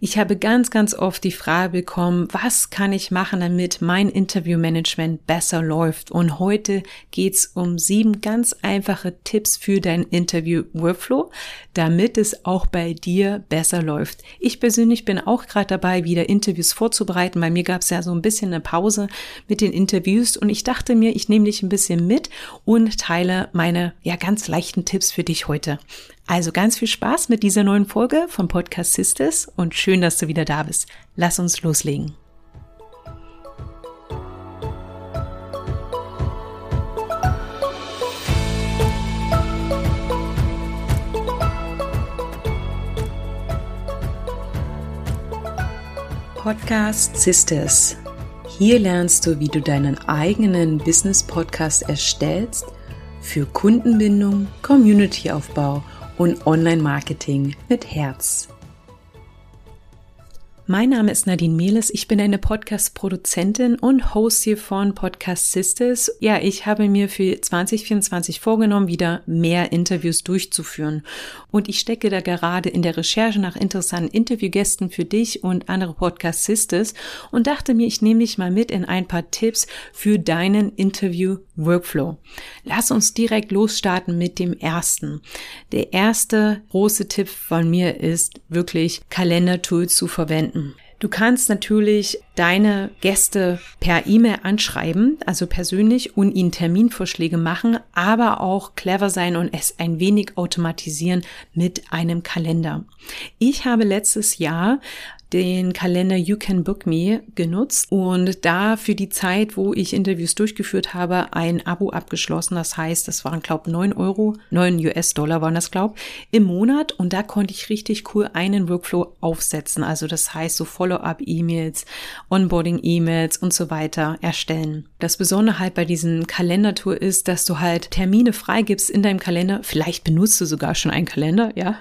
Ich habe ganz, ganz oft die Frage bekommen, was kann ich machen, damit mein Interviewmanagement besser läuft? Und heute geht's um sieben ganz einfache Tipps für dein Interview-Workflow, damit es auch bei dir besser läuft. Ich persönlich bin auch gerade dabei, wieder Interviews vorzubereiten. Bei mir gab's ja so ein bisschen eine Pause mit den Interviews und ich dachte mir, ich nehme dich ein bisschen mit und teile meine ja ganz leichten Tipps für dich heute. Also ganz viel Spaß mit dieser neuen Folge vom Podcast Sisters und schön, dass du wieder da bist. Lass uns loslegen. Podcast Sisters. Hier lernst du, wie du deinen eigenen Business Podcast erstellst für Kundenbindung, Communityaufbau und Online-Marketing mit Herz. Mein Name ist Nadine Mehles. Ich bin eine Podcast-Produzentin und Host hier von Podcast Sisters. Ja, ich habe mir für 2024 vorgenommen, wieder mehr Interviews durchzuführen. Und ich stecke da gerade in der Recherche nach interessanten Interviewgästen für dich und andere Podcast Sisters und dachte mir, ich nehme dich mal mit in ein paar Tipps für deinen Interview-Workflow. Lass uns direkt losstarten mit dem ersten. Der erste große Tipp von mir ist wirklich Kalendertools zu verwenden. Du kannst natürlich deine Gäste per E-Mail anschreiben, also persönlich und ihnen Terminvorschläge machen, aber auch clever sein und es ein wenig automatisieren mit einem Kalender. Ich habe letztes Jahr den Kalender You Can Book Me genutzt und da für die Zeit, wo ich Interviews durchgeführt habe, ein Abo abgeschlossen. Das heißt, das waren, glaube neun Euro, neun US-Dollar waren das, glaube im Monat und da konnte ich richtig cool einen Workflow aufsetzen. Also das heißt, so Follow-up-E-Mails, Onboarding-E-Mails und so weiter erstellen. Das Besondere halt bei diesem Kalendertour ist, dass du halt Termine freigibst in deinem Kalender. Vielleicht benutzt du sogar schon einen Kalender, ja,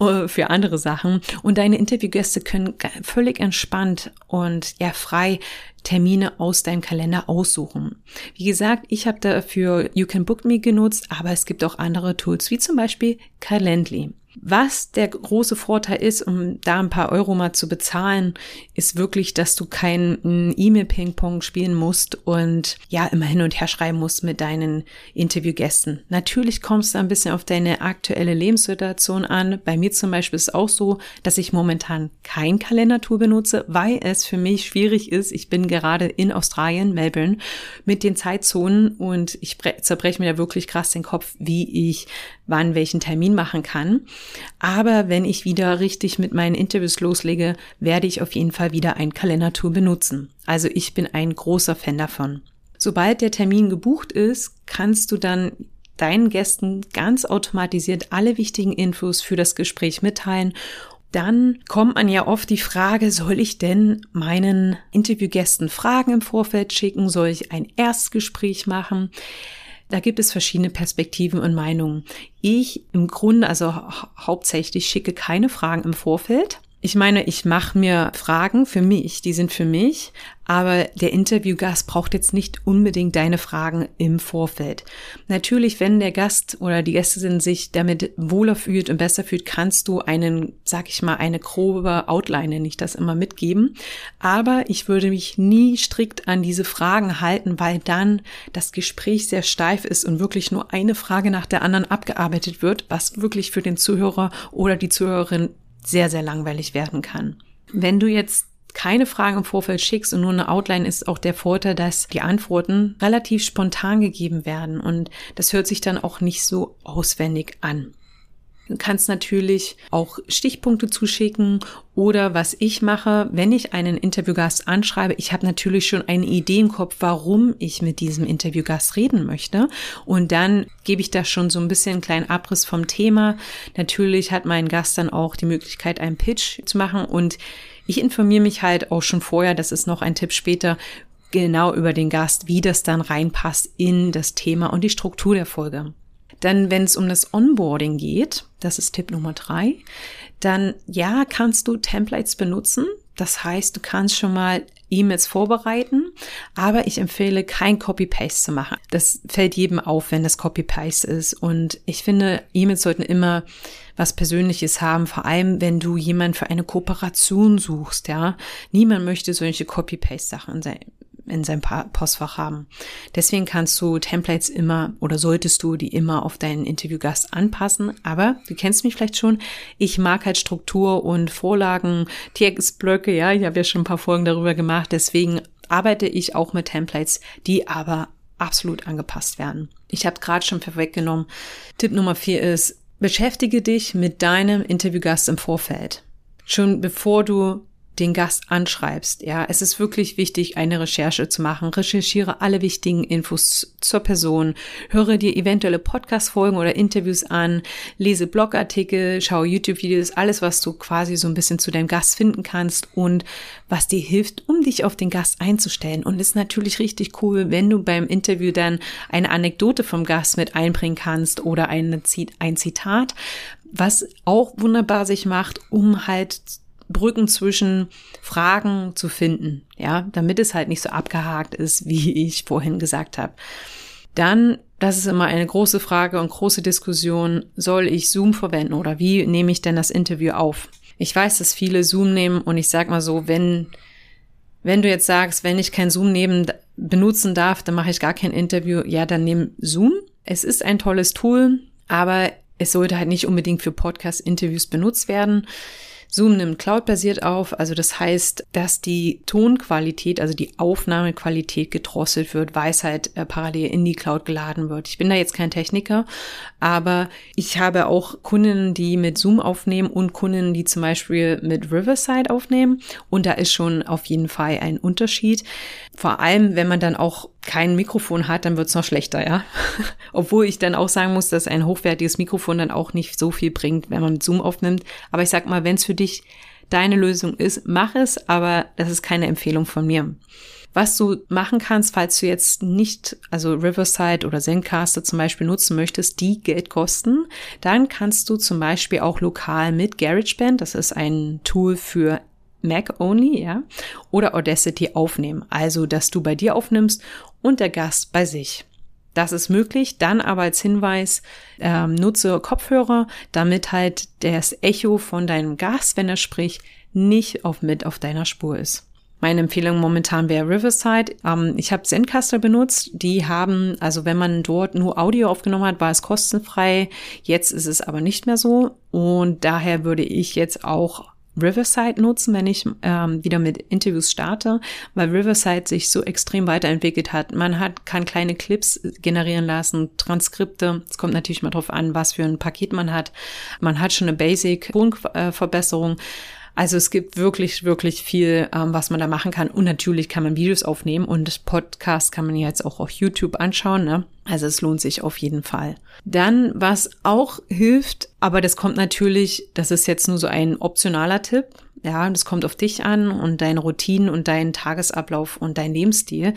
für andere Sachen und deine Interviewgäste Gäste können völlig entspannt und ja frei Termine aus deinem Kalender aussuchen. Wie gesagt, ich habe dafür You Can Book Me genutzt, aber es gibt auch andere Tools wie zum Beispiel Calendly. Was der große Vorteil ist, um da ein paar Euro mal zu bezahlen, ist wirklich, dass du keinen E-Mail-Ping-Pong spielen musst und ja immer hin und her schreiben musst mit deinen Interviewgästen. Natürlich kommst du ein bisschen auf deine aktuelle Lebenssituation an. Bei mir zum Beispiel ist es auch so, dass ich momentan kein Kalendertool benutze, weil es für mich schwierig ist. Ich bin gerade in Australien, Melbourne, mit den Zeitzonen und ich zerbreche mir da wirklich krass den Kopf, wie ich wann welchen Termin machen kann. Aber wenn ich wieder richtig mit meinen Interviews loslege, werde ich auf jeden Fall wieder ein Kalendertool benutzen. Also ich bin ein großer Fan davon. Sobald der Termin gebucht ist, kannst du dann deinen Gästen ganz automatisiert alle wichtigen Infos für das Gespräch mitteilen dann kommt man ja oft die Frage, soll ich denn meinen Interviewgästen Fragen im Vorfeld schicken? Soll ich ein Erstgespräch machen? Da gibt es verschiedene Perspektiven und Meinungen. Ich im Grunde, also hauptsächlich schicke keine Fragen im Vorfeld. Ich meine, ich mache mir Fragen für mich, die sind für mich, aber der Interviewgast braucht jetzt nicht unbedingt deine Fragen im Vorfeld. Natürlich, wenn der Gast oder die Gästin sich damit wohler fühlt und besser fühlt, kannst du einen, sag ich mal, eine grobe Outline, nicht das immer mitgeben. Aber ich würde mich nie strikt an diese Fragen halten, weil dann das Gespräch sehr steif ist und wirklich nur eine Frage nach der anderen abgearbeitet wird, was wirklich für den Zuhörer oder die Zuhörerin sehr, sehr langweilig werden kann. Wenn du jetzt keine Fragen im Vorfeld schickst und nur eine Outline ist auch der Vorteil, dass die Antworten relativ spontan gegeben werden und das hört sich dann auch nicht so auswendig an. Kannst natürlich auch Stichpunkte zuschicken oder was ich mache, wenn ich einen Interviewgast anschreibe, ich habe natürlich schon eine Idee im Kopf, warum ich mit diesem Interviewgast reden möchte und dann gebe ich da schon so ein bisschen einen kleinen Abriss vom Thema. Natürlich hat mein Gast dann auch die Möglichkeit, einen Pitch zu machen und ich informiere mich halt auch schon vorher, das ist noch ein Tipp später, genau über den Gast, wie das dann reinpasst in das Thema und die Struktur der Folge. Dann, wenn es um das Onboarding geht, das ist Tipp Nummer drei, dann ja, kannst du Templates benutzen. Das heißt, du kannst schon mal E-Mails vorbereiten, aber ich empfehle kein Copy-Paste zu machen. Das fällt jedem auf, wenn das Copy-Paste ist. Und ich finde, E-Mails sollten immer was Persönliches haben, vor allem wenn du jemanden für eine Kooperation suchst, ja. Niemand möchte solche Copy-Paste-Sachen in, sein, in seinem Postfach haben. Deswegen kannst du Templates immer oder solltest du die immer auf deinen Interviewgast anpassen. Aber du kennst mich vielleicht schon. Ich mag halt Struktur und Vorlagen, Textblöcke, ja. Ich habe ja schon ein paar Folgen darüber gemacht. Deswegen arbeite ich auch mit Templates, die aber absolut angepasst werden. Ich habe gerade schon vorweggenommen. Tipp Nummer vier ist, Beschäftige dich mit deinem Interviewgast im Vorfeld. Schon bevor du den Gast anschreibst. Ja, es ist wirklich wichtig, eine Recherche zu machen. Recherchiere alle wichtigen Infos zur Person, höre dir eventuelle Podcast-Folgen oder Interviews an, lese Blogartikel, schaue YouTube-Videos, alles, was du quasi so ein bisschen zu deinem Gast finden kannst und was dir hilft, um dich auf den Gast einzustellen. Und ist natürlich richtig cool, wenn du beim Interview dann eine Anekdote vom Gast mit einbringen kannst oder ein Zitat, was auch wunderbar sich macht, um halt Brücken zwischen Fragen zu finden, ja, damit es halt nicht so abgehakt ist, wie ich vorhin gesagt habe. Dann, das ist immer eine große Frage und große Diskussion, soll ich Zoom verwenden oder wie nehme ich denn das Interview auf? Ich weiß, dass viele Zoom nehmen und ich sag mal so, wenn wenn du jetzt sagst, wenn ich kein Zoom neben benutzen darf, dann mache ich gar kein Interview, ja, dann nimm Zoom. Es ist ein tolles Tool, aber es sollte halt nicht unbedingt für Podcast-Interviews benutzt werden. Zoom nimmt cloud-basiert auf, also das heißt, dass die Tonqualität, also die Aufnahmequalität gedrosselt wird, weil es halt äh, parallel in die Cloud geladen wird. Ich bin da jetzt kein Techniker, aber ich habe auch Kunden, die mit Zoom aufnehmen und Kunden, die zum Beispiel mit Riverside aufnehmen. Und da ist schon auf jeden Fall ein Unterschied. Vor allem, wenn man dann auch kein Mikrofon hat, dann wird's noch schlechter, ja. Obwohl ich dann auch sagen muss, dass ein hochwertiges Mikrofon dann auch nicht so viel bringt, wenn man mit Zoom aufnimmt. Aber ich sag mal, wenn es für dich deine Lösung ist, mach es, aber das ist keine Empfehlung von mir. Was du machen kannst, falls du jetzt nicht, also Riverside oder Zencaster zum Beispiel nutzen möchtest, die Geld kosten, dann kannst du zum Beispiel auch lokal mit GarageBand, das ist ein Tool für Mac only, ja, oder Audacity aufnehmen. Also, dass du bei dir aufnimmst und der Gast bei sich. Das ist möglich, dann aber als Hinweis, ähm, nutze Kopfhörer, damit halt das Echo von deinem Gast, wenn er spricht, nicht auf mit auf deiner Spur ist. Meine Empfehlung momentan wäre Riverside. Ähm, ich habe Zencaster benutzt. Die haben, also wenn man dort nur Audio aufgenommen hat, war es kostenfrei. Jetzt ist es aber nicht mehr so. Und daher würde ich jetzt auch Riverside nutzen, wenn ich ähm, wieder mit Interviews starte, weil Riverside sich so extrem weiterentwickelt hat. Man hat, kann kleine Clips generieren lassen, Transkripte. Es kommt natürlich mal drauf an, was für ein Paket man hat. Man hat schon eine Basic-Tonverbesserung. Also es gibt wirklich, wirklich viel, ähm, was man da machen kann. Und natürlich kann man Videos aufnehmen und Podcast kann man jetzt auch auf YouTube anschauen. Ne? Also es lohnt sich auf jeden Fall. Dann, was auch hilft, aber das kommt natürlich, das ist jetzt nur so ein optionaler Tipp. Ja, das kommt auf dich an und deine Routinen und deinen Tagesablauf und dein Lebensstil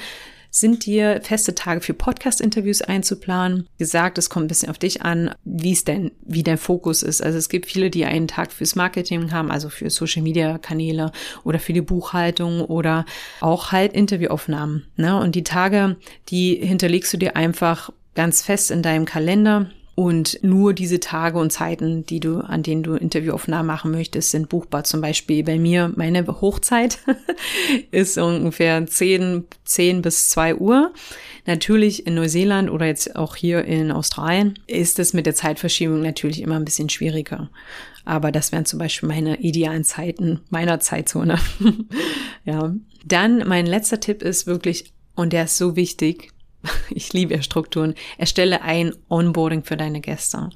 sind dir feste Tage für Podcast-Interviews einzuplanen. Gesagt, es kommt ein bisschen auf dich an, wie es denn, wie dein Fokus ist. Also es gibt viele, die einen Tag fürs Marketing haben, also für Social-Media-Kanäle oder für die Buchhaltung oder auch halt Interviewaufnahmen. Ne? Und die Tage, die hinterlegst du dir einfach ganz fest in deinem Kalender und nur diese Tage und Zeiten, die du, an denen du Interviewaufnahmen machen möchtest, sind buchbar. Zum Beispiel bei mir, meine Hochzeit ist ungefähr 10, 10 bis 2 Uhr. Natürlich in Neuseeland oder jetzt auch hier in Australien ist es mit der Zeitverschiebung natürlich immer ein bisschen schwieriger. Aber das wären zum Beispiel meine idealen Zeiten meiner Zeitzone. ja. Dann mein letzter Tipp ist wirklich, und der ist so wichtig, ich liebe Strukturen, erstelle ein Onboarding für deine Gäste.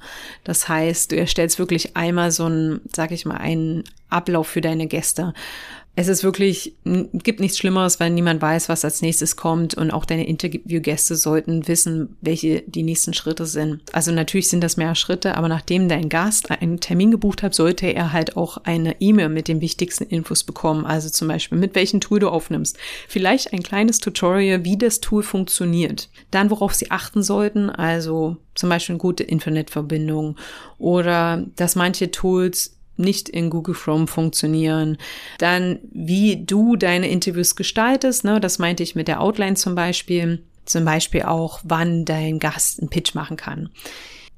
Das heißt, du erstellst wirklich einmal so ein, sag ich mal, einen Ablauf für deine Gäste es ist wirklich, gibt nichts Schlimmeres, weil niemand weiß, was als nächstes kommt und auch deine Interviewgäste sollten wissen, welche die nächsten Schritte sind. Also natürlich sind das mehr Schritte, aber nachdem dein Gast einen Termin gebucht hat, sollte er halt auch eine E-Mail mit den wichtigsten Infos bekommen. Also zum Beispiel, mit welchem Tool du aufnimmst. Vielleicht ein kleines Tutorial, wie das Tool funktioniert. Dann, worauf sie achten sollten, also zum Beispiel eine gute Internetverbindung oder dass manche Tools nicht in Google Chrome funktionieren. Dann, wie du deine Interviews gestaltest, ne, das meinte ich mit der Outline zum Beispiel. Zum Beispiel auch, wann dein Gast einen Pitch machen kann.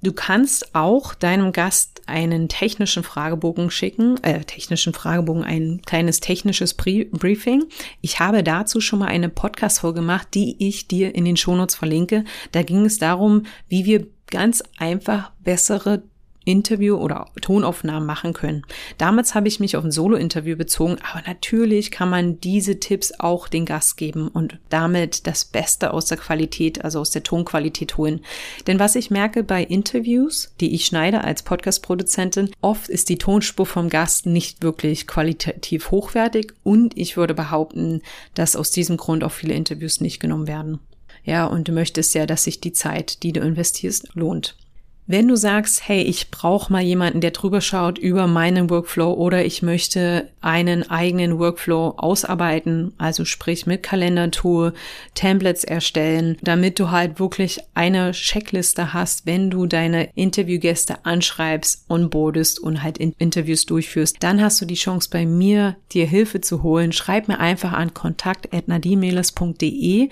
Du kannst auch deinem Gast einen technischen Fragebogen schicken, äh, technischen Fragebogen, ein kleines technisches Briefing. Ich habe dazu schon mal eine Podcast-Folge gemacht, die ich dir in den Shownotes verlinke. Da ging es darum, wie wir ganz einfach bessere Interview oder Tonaufnahmen machen können. Damals habe ich mich auf ein Solo-Interview bezogen, aber natürlich kann man diese Tipps auch den Gast geben und damit das Beste aus der Qualität, also aus der Tonqualität holen. Denn was ich merke bei Interviews, die ich schneide als Podcast-Produzentin, oft ist die Tonspur vom Gast nicht wirklich qualitativ hochwertig und ich würde behaupten, dass aus diesem Grund auch viele Interviews nicht genommen werden. Ja, und du möchtest ja, dass sich die Zeit, die du investierst, lohnt. Wenn du sagst, hey, ich brauche mal jemanden, der drüber schaut über meinen Workflow oder ich möchte einen eigenen Workflow ausarbeiten, also sprich mit Kalendertool, Templates erstellen, damit du halt wirklich eine Checkliste hast, wenn du deine Interviewgäste anschreibst, onboardest und halt Interviews durchführst, dann hast du die Chance bei mir, dir Hilfe zu holen. Schreib mir einfach an kontakt.nadimeles.de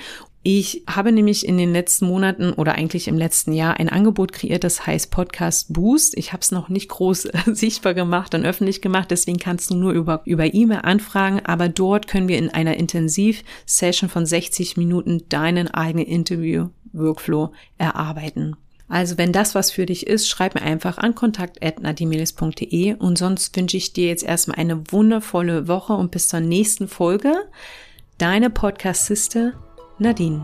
ich habe nämlich in den letzten Monaten oder eigentlich im letzten Jahr ein Angebot kreiert, das heißt Podcast Boost. Ich habe es noch nicht groß sichtbar gemacht und öffentlich gemacht, deswegen kannst du nur über über E-Mail anfragen, aber dort können wir in einer Intensiv-Session von 60 Minuten deinen eigenen Interview-Workflow erarbeiten. Also wenn das was für dich ist, schreib mir einfach an kontakt.nadimelis.de und sonst wünsche ich dir jetzt erstmal eine wundervolle Woche und bis zur nächsten Folge. Deine Podcast-Sister Nadine.